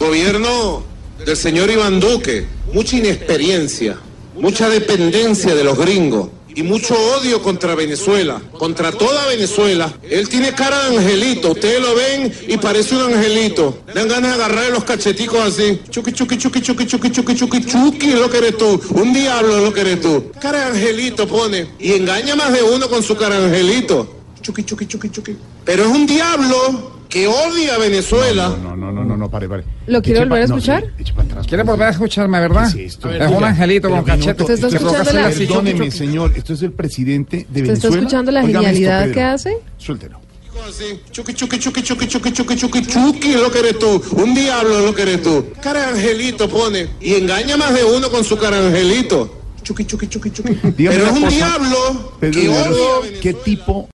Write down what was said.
Gobierno del señor Iván Duque, mucha inexperiencia, mucha dependencia de los gringos y mucho odio contra Venezuela, contra toda Venezuela. Él tiene cara de angelito, ustedes lo ven y parece un angelito. Dan ganas de agarrarle los cacheticos así. Chuki, chuki, chuki, chuki, chuki, chuki, chuki, chuki, lo que eres tú. Un diablo lo que eres tú. Cara de angelito pone. Y engaña más de uno con su cara de angelito. Chuki, chuki, chuki, chuki. Pero es un diablo que odia a Venezuela. No, no, no, no, no, no, pare, pare. ¿Lo quiere volver a escuchar? Quiere pues, volver a escucharme, ¿verdad? Es un angelito con cachete. ¿Usted está escuchando la Perdóneme, señor, esto es el presidente de Venezuela. ¿Usted está escuchando la genialidad que hace? Suéltelo. Chuque, chuque, chuque, chuque, chuque, chuque, chuque, chuque, lo que eres tú. Un diablo lo que eres tú. Cara angelito pone y engaña más de uno con su cara angelito. Chuque, chuque, chuque, chuque. Pero es un diablo que ¿Qué tipo